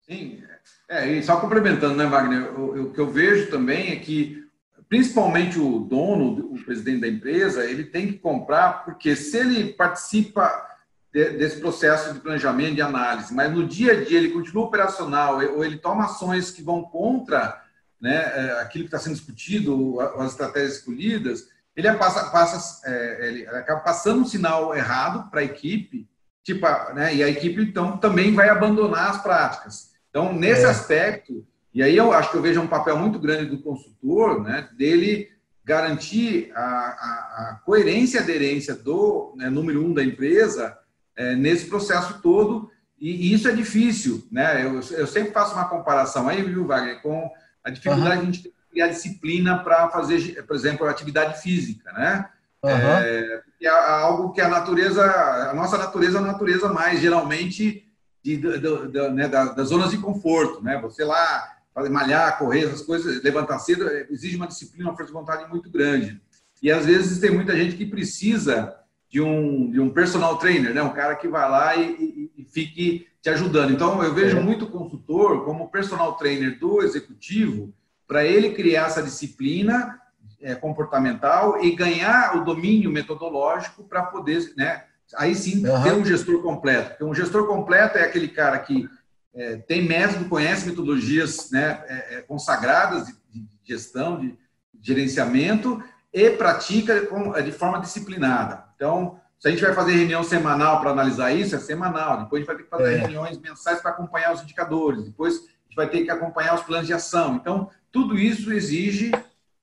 Sim. É, e só complementando, né, Wagner? O, o que eu vejo também é que, principalmente o dono, o presidente da empresa, ele tem que comprar, porque se ele participa desse processo de planejamento, de análise, mas no dia a dia ele continua operacional ou ele toma ações que vão contra né, é, aquilo que está sendo discutido, as estratégias escolhidas, ele passa, passa é, ele acaba passando um sinal errado para a equipe, tipo, né, e a equipe então também vai abandonar as práticas. Então, nesse é. aspecto, e aí eu acho que eu vejo um papel muito grande do consultor, né, dele garantir a, a, a coerência e aderência do né, número um da empresa é, nesse processo todo, e, e, isso é difícil, né? Eu, eu sempre faço uma comparação aí, viu, Wagner, com a dificuldade uhum. de a gente criar disciplina para fazer, por exemplo, atividade física, né? Uhum. É, é, algo que a natureza, a nossa natureza é a natureza mais geralmente de, de, de, né, das zonas de conforto, né? Você lá fazer malhar, correr, essas coisas, levantar cedo, exige uma disciplina, uma força de vontade muito grande. E às vezes tem muita gente que precisa de um, de um personal trainer, né? um cara que vai lá e, e, e fique te ajudando. Então, eu vejo é. muito consultor como personal trainer do executivo para ele criar essa disciplina é, comportamental e ganhar o domínio metodológico para poder, né? Aí sim, uhum. ter um gestor completo. Porque um gestor completo é aquele cara que é, tem método, conhece metodologias né, é, é consagradas de, de gestão, de gerenciamento e pratica de forma disciplinada. Então, se a gente vai fazer reunião semanal para analisar isso, é semanal. Depois a gente vai ter que fazer é. reuniões mensais para acompanhar os indicadores. Depois a gente vai ter que acompanhar os planos de ação. Então, tudo isso exige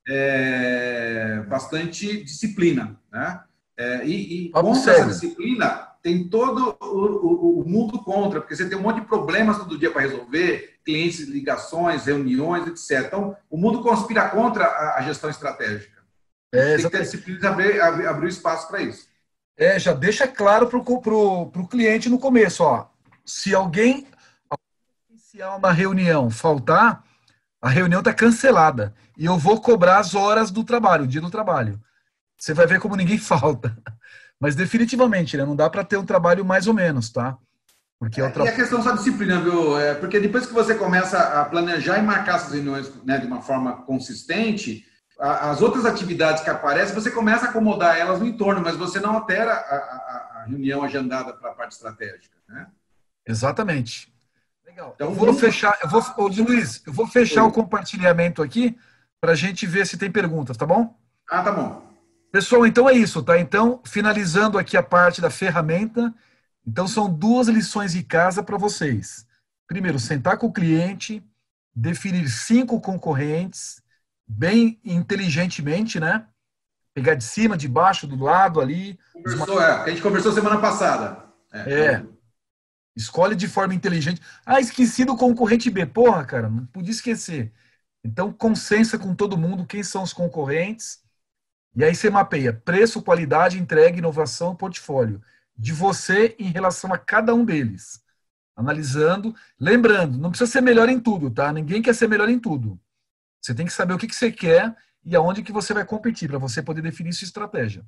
é, bastante disciplina. Né? É, e, e contra essa disciplina, tem todo o, o, o, mundo contra, porque você tem um monte de problemas todo dia para resolver, clientes, ligações, reuniões, etc. Então, o mundo conspira contra a, a gestão estratégica. É, tem que ter disciplina de abrir, abrir, abrir espaço para isso. É, já deixa claro para o cliente no começo, ó. Se alguém iniciar uma reunião faltar, a reunião está cancelada. E eu vou cobrar as horas do trabalho, o dia do trabalho. Você vai ver como ninguém falta. Mas definitivamente, né, não dá para ter um trabalho mais ou menos, tá? Porque é, é tra... E a questão da disciplina, viu? É, porque depois que você começa a planejar e marcar essas reuniões né, de uma forma consistente, a, as outras atividades que aparecem, você começa a acomodar elas no entorno, mas você não altera a, a, a reunião agendada para a parte estratégica, né? Exatamente. Legal. Então, eu vou vamos... fechar, eu vou, ô, Luiz, eu vou fechar Oi. o compartilhamento aqui para a gente ver se tem perguntas, tá bom? Ah, tá bom. Pessoal, então é isso, tá? Então, finalizando aqui a parte da ferramenta, então são duas lições de casa para vocês. Primeiro, sentar com o cliente, definir cinco concorrentes, bem inteligentemente, né? Pegar de cima, de baixo, do lado ali. Conversou, é, a gente conversou semana passada. É. é. Escolhe de forma inteligente. Ah, esqueci do concorrente B. Porra, cara, não podia esquecer. Então, consensa com todo mundo quem são os concorrentes e aí você mapeia preço, qualidade, entrega, inovação, portfólio de você em relação a cada um deles. Analisando, lembrando, não precisa ser melhor em tudo, tá? Ninguém quer ser melhor em tudo. Você tem que saber o que, que você quer e aonde que você vai competir para você poder definir sua estratégia.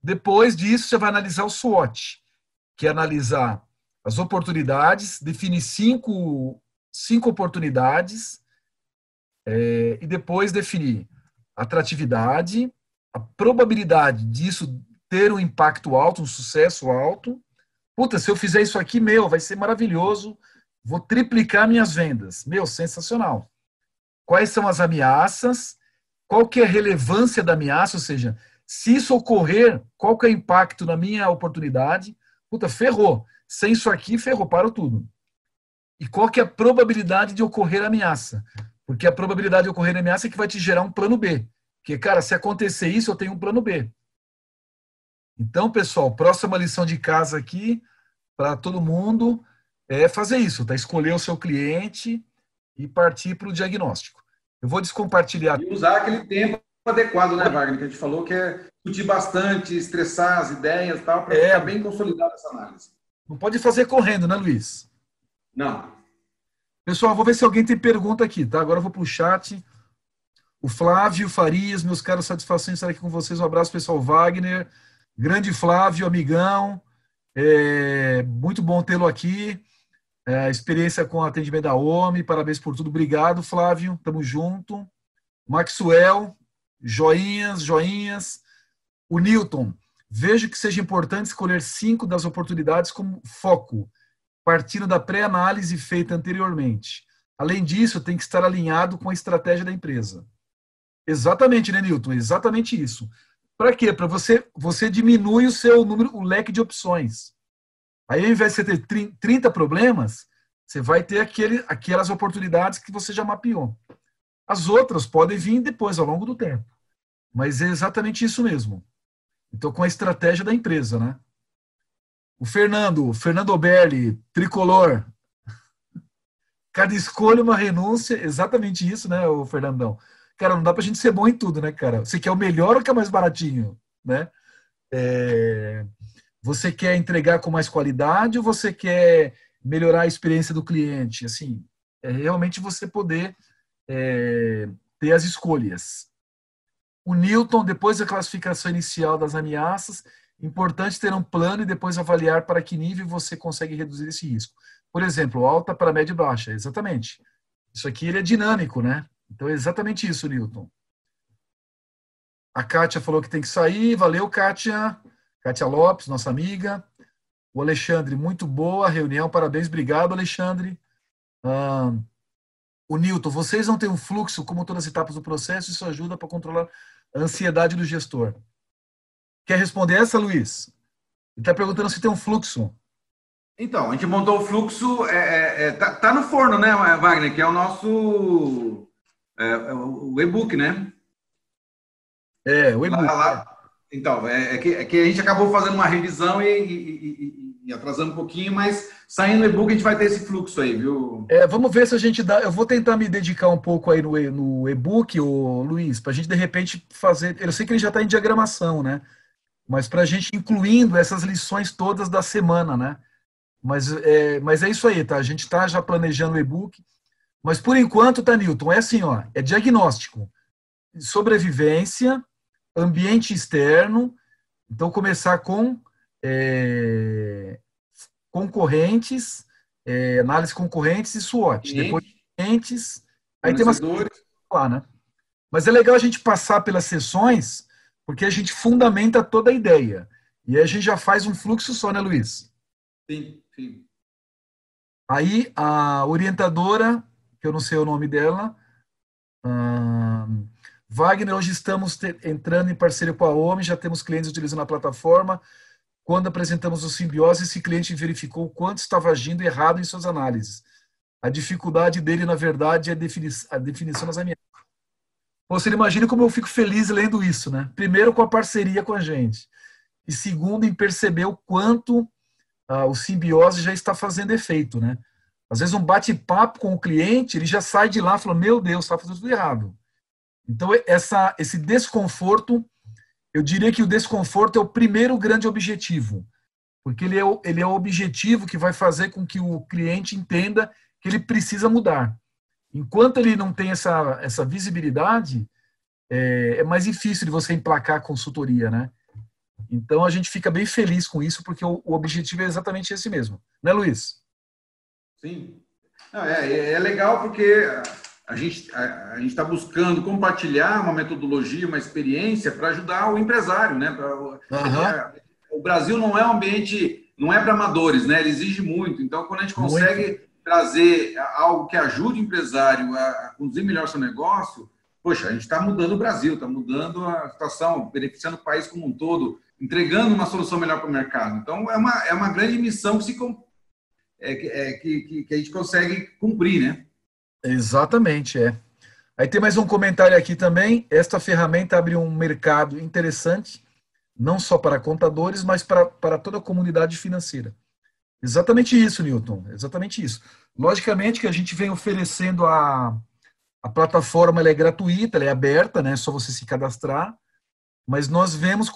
Depois disso, você vai analisar o SWOT, que é analisar as oportunidades, definir cinco, cinco oportunidades é, e depois definir atratividade, a probabilidade disso ter um impacto alto, um sucesso alto. Puta, se eu fizer isso aqui, meu, vai ser maravilhoso. Vou triplicar minhas vendas. Meu, sensacional. Quais são as ameaças? Qual que é a relevância da ameaça? Ou seja, se isso ocorrer, qual que é o impacto na minha oportunidade? Puta, ferrou. Sem isso aqui, ferrou, parou tudo. E qual que é a probabilidade de ocorrer a ameaça? Porque a probabilidade de ocorrer a ameaça é que vai te gerar um plano B. Porque, cara, se acontecer isso, eu tenho um plano B. Então, pessoal, próxima lição de casa aqui para todo mundo é fazer isso, tá? Escolher o seu cliente e partir para o diagnóstico. Eu vou descompartilhar. E usar aquele tempo adequado, né, Wagner? Que a gente falou que é discutir bastante, estressar as ideias e tal, para é, ficar bem consolidada essa análise. Não pode fazer correndo, né, Luiz? Não. Pessoal, vou ver se alguém tem pergunta aqui, tá? Agora eu vou para o chat. O Flávio Farias, meus caros, satisfação estar aqui com vocês. Um abraço, pessoal. Wagner, grande Flávio, amigão. É, muito bom tê-lo aqui. É, experiência com atendimento da OMI, parabéns por tudo. Obrigado, Flávio. Tamo junto. Maxwell, joinhas, joinhas. O Newton, vejo que seja importante escolher cinco das oportunidades como foco, partindo da pré-análise feita anteriormente. Além disso, tem que estar alinhado com a estratégia da empresa. Exatamente, né, Newton? Exatamente isso. Para quê? Para você, você diminui o seu número, o leque de opções. Aí, ao invés de você ter 30 problemas, você vai ter aquele, aquelas oportunidades que você já mapeou. As outras podem vir depois, ao longo do tempo. Mas é exatamente isso mesmo. Então, com a estratégia da empresa, né? O Fernando, Fernando Oberli, tricolor. Cada escolha uma renúncia, exatamente isso, né, o Fernandão? Cara, não dá pra gente ser bom em tudo, né, cara? Você quer o melhor ou quer mais baratinho, né? É... Você quer entregar com mais qualidade ou você quer melhorar a experiência do cliente? Assim, é realmente você poder é, ter as escolhas. O Newton, depois da classificação inicial das ameaças, importante ter um plano e depois avaliar para que nível você consegue reduzir esse risco. Por exemplo, alta para média e baixa, exatamente. Isso aqui ele é dinâmico, né? Então é exatamente isso, Newton. A Kátia falou que tem que sair. Valeu, Kátia. Kátia Lopes, nossa amiga. O Alexandre, muito boa reunião. Parabéns, obrigado, Alexandre. Ah, o Newton, vocês não têm um fluxo como todas as etapas do processo, isso ajuda para controlar a ansiedade do gestor. Quer responder essa, Luiz? Ele está perguntando se tem um fluxo. Então, a gente montou o fluxo, é, é, é tá, tá, no forno, né, Wagner? Que é o nosso é, é o e-book, né? É, o e-book. Lá, lá, então, é, é, que, é, que, a gente acabou fazendo uma revisão e, e, e, e atrasando um pouquinho, mas saindo o e-book a gente vai ter esse fluxo aí, viu? É, vamos ver se a gente dá. Eu vou tentar me dedicar um pouco aí no, no e-book, o Luiz, para a gente de repente fazer. Eu sei que ele já está em diagramação, né? mas para a gente incluindo essas lições todas da semana, né? Mas é, mas é isso aí, tá? A gente está já planejando o e-book, mas por enquanto, tá, Newton, é assim, ó, é diagnóstico, sobrevivência, ambiente externo, então começar com é, concorrentes, é, análise concorrentes e SWOT. Cliente. Depois clientes, aí tem umas lá, né? Mas é legal a gente passar pelas sessões, porque a gente fundamenta toda a ideia. E aí a gente já faz um fluxo só, né, Luiz? Sim, sim. Aí a orientadora, que eu não sei o nome dela, hum, Wagner, hoje estamos entrando em parceria com a OMI, já temos clientes utilizando a plataforma. Quando apresentamos o simbiose, esse cliente verificou o quanto estava agindo errado em suas análises. A dificuldade dele, na verdade, é a definição das ameaças. Você imagina como eu fico feliz lendo isso, né? Primeiro, com a parceria com a gente. E segundo, em perceber o quanto ah, o simbiose já está fazendo efeito, né? Às vezes, um bate-papo com o cliente, ele já sai de lá e fala: Meu Deus, está fazendo tudo errado. Então, essa, esse desconforto, eu diria que o desconforto é o primeiro grande objetivo, porque ele é o, ele é o objetivo que vai fazer com que o cliente entenda que ele precisa mudar. Enquanto ele não tem essa, essa visibilidade, é, é mais difícil de você emplacar a consultoria, né? Então a gente fica bem feliz com isso, porque o, o objetivo é exatamente esse mesmo. Né, Luiz? Sim. Não, é, é legal porque a gente a, a está buscando compartilhar uma metodologia, uma experiência para ajudar o empresário, né? Pra, uhum. O Brasil não é um ambiente, não é para amadores, né? Ele exige muito. Então, quando a gente consegue muito trazer algo que ajude o empresário a conduzir melhor seu negócio, poxa, a gente está mudando o Brasil, está mudando a situação, beneficiando o país como um todo, entregando uma solução melhor para o mercado. Então, é uma, é uma grande missão que, se, é, é, que, que a gente consegue cumprir, né? Exatamente, é. Aí tem mais um comentário aqui também. Esta ferramenta abre um mercado interessante, não só para contadores, mas para, para toda a comunidade financeira. Exatamente isso, Newton. Exatamente isso. Logicamente que a gente vem oferecendo a, a plataforma, ela é gratuita, ela é aberta, né? É só você se cadastrar. Mas nós vemos,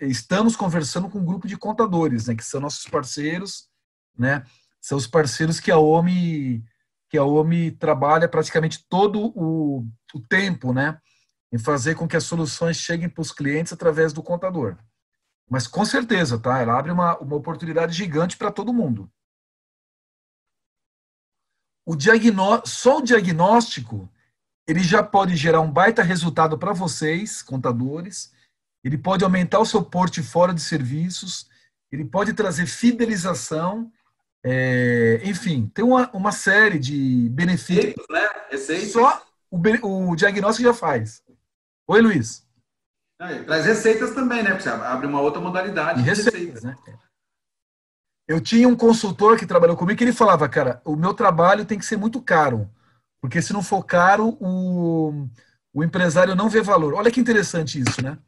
estamos conversando com um grupo de contadores, né? Que são nossos parceiros, né? São os parceiros que a OMI, que a OMI trabalha praticamente todo o, o tempo, né? Em fazer com que as soluções cheguem para os clientes através do contador. Mas com certeza, tá? Ela abre uma, uma oportunidade gigante para todo mundo. O diagnó só o diagnóstico ele já pode gerar um baita resultado para vocês, contadores. Ele pode aumentar o seu portfólio de serviços. Ele pode trazer fidelização. É, enfim, tem uma, uma série de benefícios. Né? Receitas. Só o, o diagnóstico já faz. Oi, Luiz. Traz receitas também, né? Porque você abre uma outra modalidade. E receitas, receitas, né? Eu tinha um consultor que trabalhou comigo que ele falava, cara, o meu trabalho tem que ser muito caro, porque se não for caro, o, o empresário não vê valor. Olha que interessante isso, né?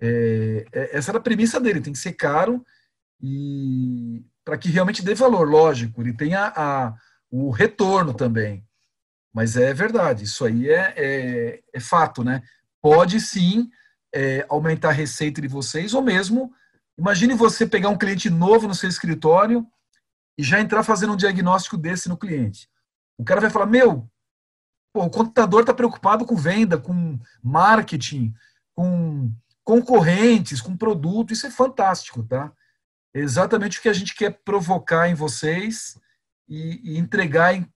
É, é essa era a premissa dele, tem que ser caro e para que realmente dê valor, lógico, ele tenha a, o retorno também. Mas é verdade, isso aí é, é, é fato, né? Pode sim é, aumentar a receita de vocês, ou mesmo, imagine você pegar um cliente novo no seu escritório e já entrar fazendo um diagnóstico desse no cliente. O cara vai falar, meu, pô, o contador está preocupado com venda, com marketing, com concorrentes, com produto, isso é fantástico, tá? Exatamente o que a gente quer provocar em vocês e, e entregar em,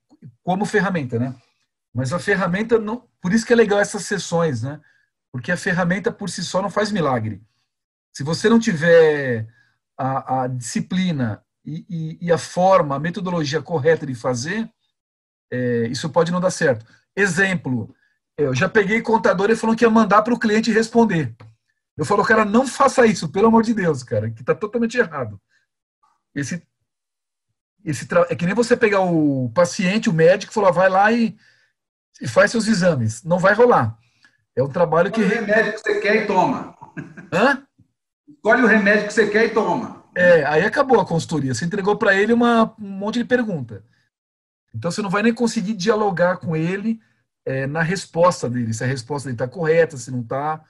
como ferramenta, né? Mas a ferramenta, não, por isso que é legal essas sessões, né? porque a ferramenta por si só não faz milagre. Se você não tiver a, a disciplina e, e, e, a forma, a metodologia correta de fazer, é, isso pode não dar certo. Exemplo, eu já peguei contador e falou que ia mandar para o cliente responder. Eu falo, cara, não faça isso, pelo amor de Deus, cara, que está totalmente errado. Esse, esse é que nem você pegar o paciente, o médico, e falar, vai lá e, e faz seus exames. Não vai rolar. É um trabalho que. Escolhe o remédio que você quer e toma. Hã? Escolhe o remédio que você quer e toma. É, aí acabou a consultoria. Você entregou para ele uma, um monte de pergunta. Então você não vai nem conseguir dialogar com ele é, na resposta dele, se a resposta dele está correta, se não está,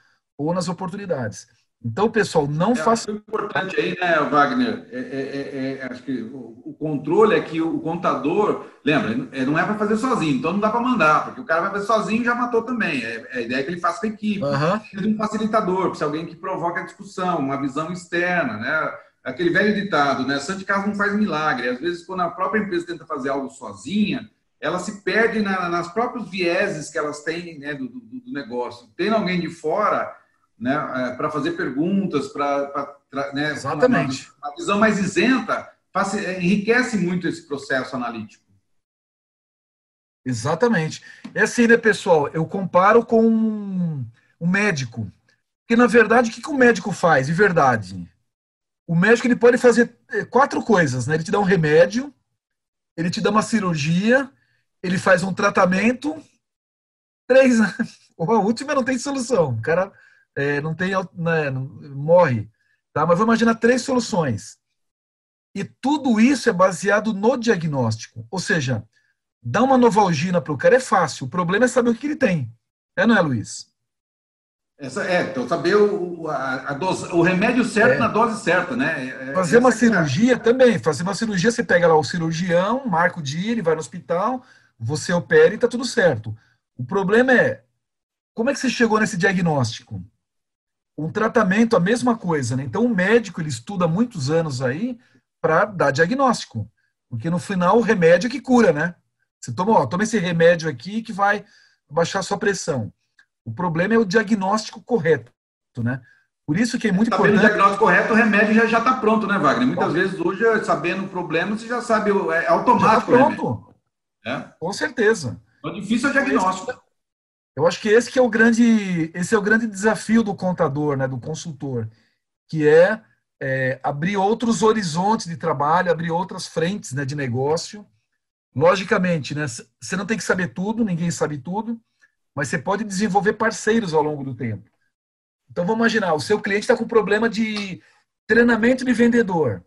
ou nas oportunidades. Então, pessoal, não é, faça. O importante aí, né, Wagner? É, é, é, é acho que o, controle é que o contador, lembra, não é para fazer sozinho, então não dá para mandar, porque o cara vai fazer sozinho e já matou também. É, a ideia é que ele faça com a equipe. Uhum. Um facilitador, precisa alguém que provoque a discussão, uma visão externa, né? Aquele velho ditado, né? Santo de casa não faz milagre. Às vezes, quando a própria empresa tenta fazer algo sozinha, ela se perde na, nas próprios vieses que elas têm né, do, do, do negócio. Tem alguém de fora né, é, para fazer perguntas, para né, Exatamente. Uma, uma, visão mais isenta, faz, é, enriquece muito esse processo analítico. Exatamente. É assim, né, pessoal? Eu comparo com um médico. Porque, na verdade, o que, que o médico faz, de verdade? O médico ele pode fazer é, quatro coisas, né? Ele te dá um remédio, ele te dá uma cirurgia, ele faz um tratamento, três. A última não tem solução. O cara é, não tem, né, morre. Tá? Mas vamos imaginar três soluções. E tudo isso é baseado no diagnóstico. Ou seja, dar uma novalgina para o cara é fácil. O problema é saber o que ele tem. É, não é, Luiz? Essa, é, então saber o, a, a dose, o remédio certo é. na dose certa, né? É, fazer uma é cirurgia também. Fazer uma cirurgia, você pega lá o cirurgião, marca o dia, ele vai no hospital, você opera e está tudo certo. O problema é como é que você chegou nesse diagnóstico? Um tratamento, a mesma coisa, né? Então, o médico, ele estuda muitos anos aí para dar diagnóstico. Porque no final, o remédio é que cura, né? Você toma, ó, toma esse remédio aqui que vai baixar a sua pressão. O problema é o diagnóstico correto, né? Por isso que é muito sabendo importante. Sabendo o diagnóstico correto, o remédio já está pronto, né, Wagner? Muitas vezes, hoje, sabendo o problema, você já sabe, é automático. Já tá pronto. É? Com certeza. O difícil é o diagnóstico. Eu acho que esse que é o grande, esse é o grande desafio do contador, né, do consultor, que é, é abrir outros horizontes de trabalho, abrir outras frentes né, de negócio. Logicamente, né, você não tem que saber tudo, ninguém sabe tudo, mas você pode desenvolver parceiros ao longo do tempo. Então vamos imaginar, o seu cliente está com problema de treinamento de vendedor.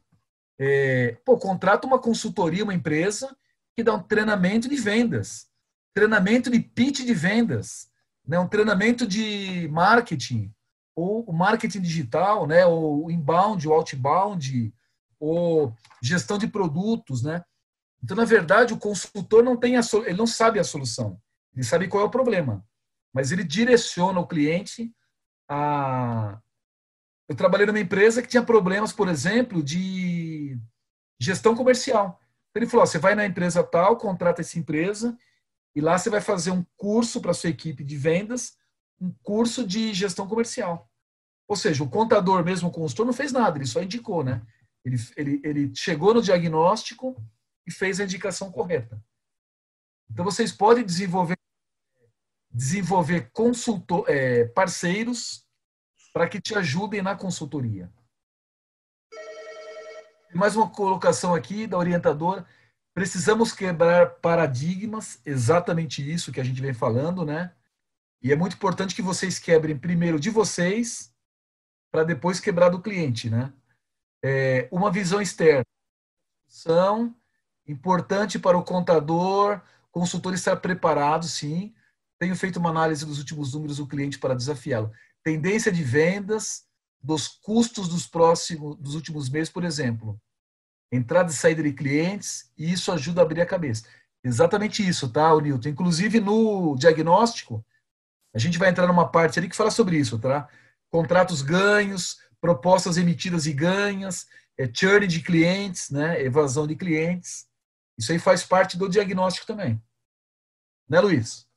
É, pô, contrata uma consultoria, uma empresa que dá um treinamento de vendas treinamento de pitch de vendas, né? um treinamento de marketing, ou marketing digital, né? ou inbound, o outbound, ou gestão de produtos. Né? Então, na verdade, o consultor não tem a ele não sabe a solução, ele sabe qual é o problema, mas ele direciona o cliente a. Eu trabalhei numa empresa que tinha problemas, por exemplo, de gestão comercial. Ele falou: você vai na empresa tal, contrata essa empresa e lá você vai fazer um curso para sua equipe de vendas, um curso de gestão comercial. Ou seja, o contador mesmo, o consultor, não fez nada, ele só indicou, né? Ele, ele, ele chegou no diagnóstico e fez a indicação correta. Então, vocês podem desenvolver, desenvolver consultor, é, parceiros para que te ajudem na consultoria. Mais uma colocação aqui da orientadora. Precisamos quebrar paradigmas, exatamente isso que a gente vem falando, né? E é muito importante que vocês quebrem primeiro de vocês, para depois quebrar do cliente, né? É, uma visão externa. São importante para o contador, consultor estar preparado, sim. Tenho feito uma análise dos últimos números do cliente para desafiá-lo. Tendência de vendas, dos custos dos próximos, dos últimos meses, por exemplo entrada e saída de clientes, e isso ajuda a abrir a cabeça. Exatamente isso, tá, Nilton? Inclusive no diagnóstico, a gente vai entrar numa parte ali que fala sobre isso, tá? Contratos ganhos, propostas emitidas e ganhas, é, churn de clientes, né? Evasão de clientes. Isso aí faz parte do diagnóstico também. Né, Luiz?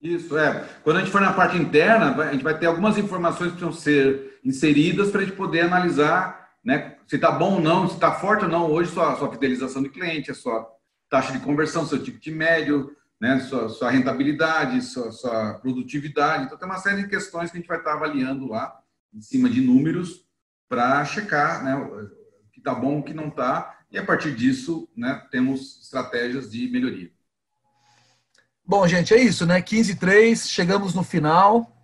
Isso, é. Quando a gente for na parte interna, a gente vai ter algumas informações que precisam ser inseridas para a gente poder analisar né? Se está bom ou não, se está forte ou não hoje sua, sua fidelização de cliente, a sua taxa de conversão, seu ticket médio, né? Sua, sua rentabilidade, sua, sua, produtividade. Então tem uma série de questões que a gente vai estar avaliando lá em cima de números para checar, né? O que está bom, o que não está e a partir disso, né? Temos estratégias de melhoria. Bom, gente, é isso, né? 15 e 3, chegamos no final.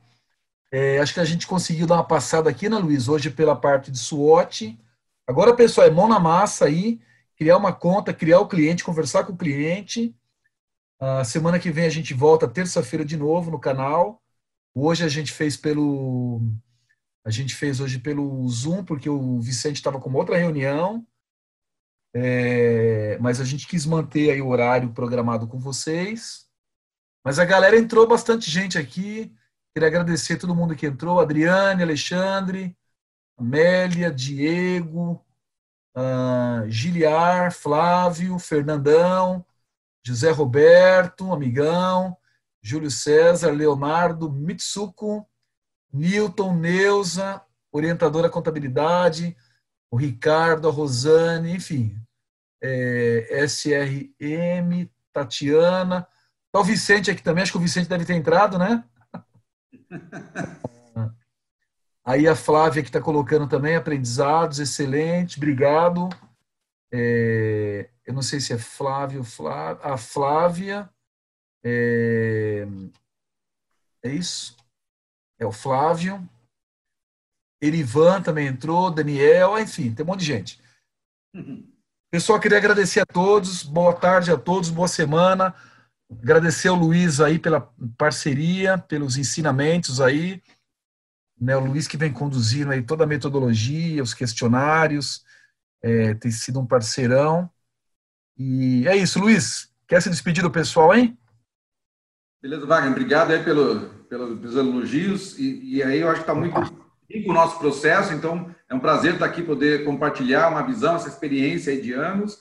É, acho que a gente conseguiu dar uma passada aqui, né, Luiz? Hoje pela parte de SWOT. Agora, pessoal, é mão na massa aí, criar uma conta, criar o cliente, conversar com o cliente. A semana que vem a gente volta terça-feira de novo no canal. Hoje a gente fez pelo A gente fez hoje pelo Zoom, porque o Vicente estava com outra reunião. É, mas a gente quis manter aí o horário programado com vocês. Mas a galera entrou bastante gente aqui. Queria agradecer a todo mundo que entrou: Adriane, Alexandre, Amélia, Diego, uh, Giliar, Flávio, Fernandão, José Roberto, amigão, Júlio César, Leonardo, Mitsuko, Newton, Neuza, orientadora contabilidade, o Ricardo, a Rosane, enfim, é, SRM, Tatiana, tá o Vicente aqui também, acho que o Vicente deve ter entrado, né? Aí a Flávia que está colocando também aprendizados, excelente, obrigado. É, eu não sei se é Flávio, Flávia, a Flávia, é, é isso? É o Flávio. Erivan também entrou, Daniel, enfim, tem um monte de gente. Pessoal, queria agradecer a todos, boa tarde a todos, boa semana. Agradecer ao Luiz aí pela parceria, pelos ensinamentos aí né, o Luiz que vem conduzindo aí toda a metodologia, os questionários, é, tem sido um parceirão. E é isso, Luiz. Quer se despedir do pessoal, hein? Beleza, Wagner. Obrigado aí pelo, pelo, pelos elogios. E, e aí eu acho que está muito rico o nosso processo, então é um prazer estar aqui poder compartilhar uma visão, essa experiência aí de anos.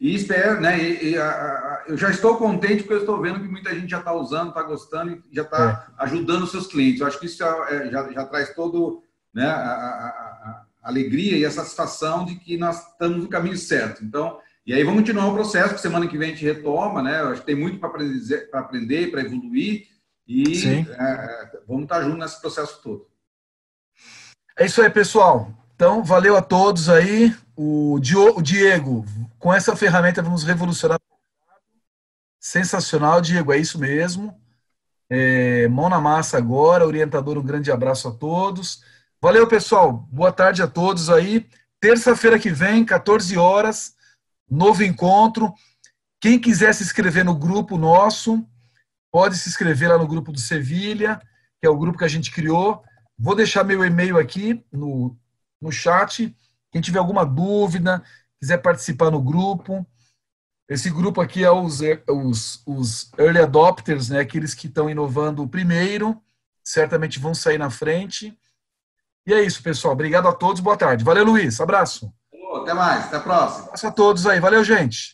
E espero, né? E, e a, a, eu já estou contente porque eu estou vendo que muita gente já está usando, está gostando e já está é. ajudando seus clientes. Eu acho que isso já, é, já, já traz todo né, a, a, alegria e a satisfação de que nós estamos no caminho certo. Então, e aí vamos continuar o processo, que semana que vem a gente retoma, né? Eu acho que tem muito para aprender, para aprender, para evoluir e é, vamos estar juntos nesse processo todo. É isso aí, pessoal. Então, valeu a todos aí. O Diego, com essa ferramenta vamos revolucionar. Sensacional, Diego, é isso mesmo. É, mão na massa agora, orientador, um grande abraço a todos. Valeu, pessoal. Boa tarde a todos aí. Terça-feira que vem, 14 horas, novo encontro. Quem quiser se inscrever no grupo nosso, pode se inscrever lá no grupo do Sevilha, que é o grupo que a gente criou. Vou deixar meu e-mail aqui no, no chat quem tiver alguma dúvida, quiser participar no grupo, esse grupo aqui é os, os, os early adopters, né, aqueles que estão inovando primeiro, certamente vão sair na frente. E é isso, pessoal. Obrigado a todos, boa tarde. Valeu, Luiz. Abraço. Até mais, até a próxima. Abraço a todos aí. Valeu, gente.